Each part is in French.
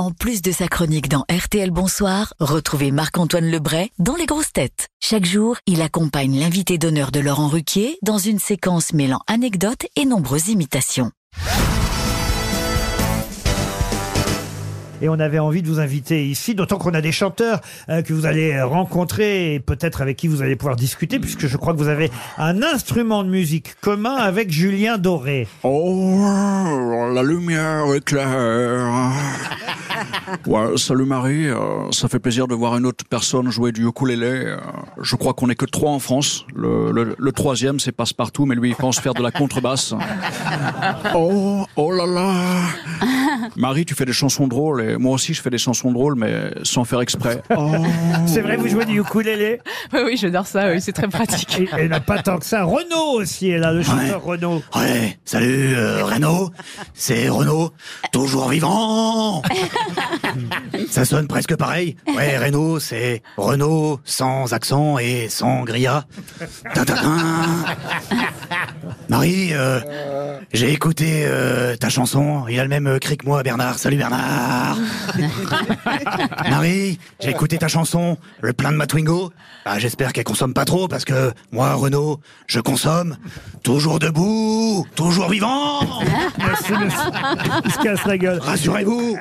En plus de sa chronique dans RTL Bonsoir, retrouvez Marc-Antoine Lebray dans Les Grosses Têtes. Chaque jour, il accompagne l'invité d'honneur de Laurent Ruquier dans une séquence mêlant anecdotes et nombreuses imitations. Et on avait envie de vous inviter ici, d'autant qu'on a des chanteurs euh, que vous allez rencontrer et peut-être avec qui vous allez pouvoir discuter, puisque je crois que vous avez un instrument de musique commun avec Julien Doré. Oh, la lumière éclaire. Ouais, salut Marie, euh, ça fait plaisir de voir une autre personne jouer du ukulélé. Euh, je crois qu'on est que trois en France. Le, le- le troisième, c'est Passepartout, mais lui, il pense faire de la contrebasse. Oh, oh là là. Marie, tu fais des chansons drôles et moi aussi, je fais des chansons drôles, mais sans faire exprès. Oh. C'est vrai, vous jouez du ukulélé? Oui, oui, j'adore ça, oui, c'est très pratique. Et elle n'a pas tant que ça. Renaud aussi est là, le chanteur Renaud. Ouais, salut euh, Renaud, c'est Renaud, toujours vivant. Ça sonne presque pareil. Ouais, Renaud, c'est Renaud sans accent et sans grilla. Tintintin. Marie, euh, j'ai écouté euh, ta chanson. Il a le même euh, cri que moi, Bernard. Salut Bernard. Marie, j'ai écouté ta chanson, le plein de ma Twingo. Bah, j'espère qu'elle consomme pas trop parce que moi, Renaud, je consomme. Toujours debout, toujours vivant. Il se casse la gueule. Rassurez-vous.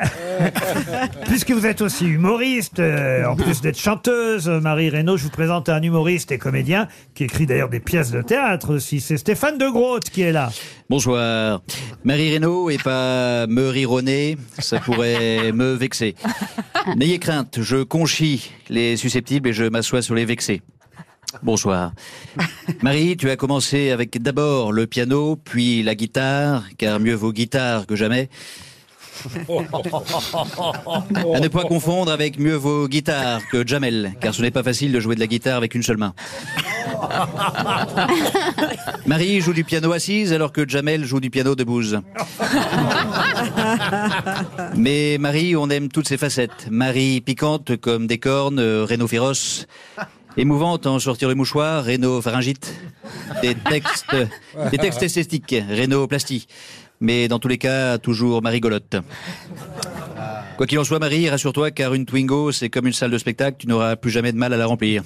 Puisque vous êtes aussi humoriste, euh, en plus d'être chanteuse, euh, Marie Reynaud, je vous présente un humoriste et comédien qui écrit d'ailleurs des pièces de théâtre aussi. C'est Stéphane de Groot qui est là. Bonsoir. Marie Reynaud et pas me rironner, ça pourrait me vexer. N'ayez crainte, je conchis les susceptibles et je m'assois sur les vexés. Bonsoir. Marie, tu as commencé avec d'abord le piano, puis la guitare, car mieux vaut guitare que jamais. À ne pas confondre avec mieux vaut guitare que Jamel, car ce n'est pas facile de jouer de la guitare avec une seule main. Marie joue du piano assise alors que Jamel joue du piano debout. Mais Marie, on aime toutes ses facettes. Marie piquante comme des cornes, euh, Renaud féroce. Émouvante en sortir le mouchoir, Renaud pharyngite. Des textes, des textes esthétiques, Renaud plastie. Mais dans tous les cas, toujours Marie golotte. Quoi qu'il en soit, Marie, rassure-toi, car une Twingo, c'est comme une salle de spectacle, tu n'auras plus jamais de mal à la remplir.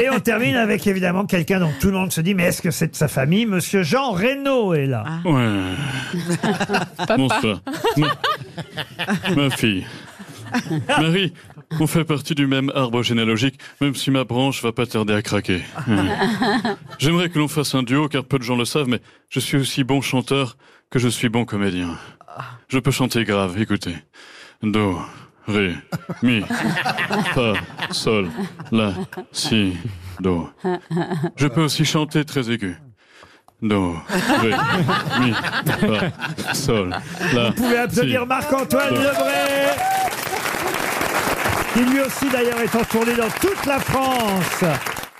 Et on termine avec évidemment quelqu'un dont tout le monde se dit mais est-ce que c'est de sa famille? Monsieur Jean Reynaud est là. Ouais. Bonsoir. Ma, ma fille. Marie, on fait partie du même arbre généalogique, même si ma branche va pas tarder à craquer. Hmm. J'aimerais que l'on fasse un duo, car peu de gens le savent, mais je suis aussi bon chanteur que je suis bon comédien. Je peux chanter grave, écoutez. Do, ré, mi, fa, sol, la, si, do. Je peux aussi chanter très aigu. Do, ré, mi, fa, sol, la, Vous pouvez applaudir si, Marc-Antoine. Lebray qui lui aussi d'ailleurs est en tournée dans toute la France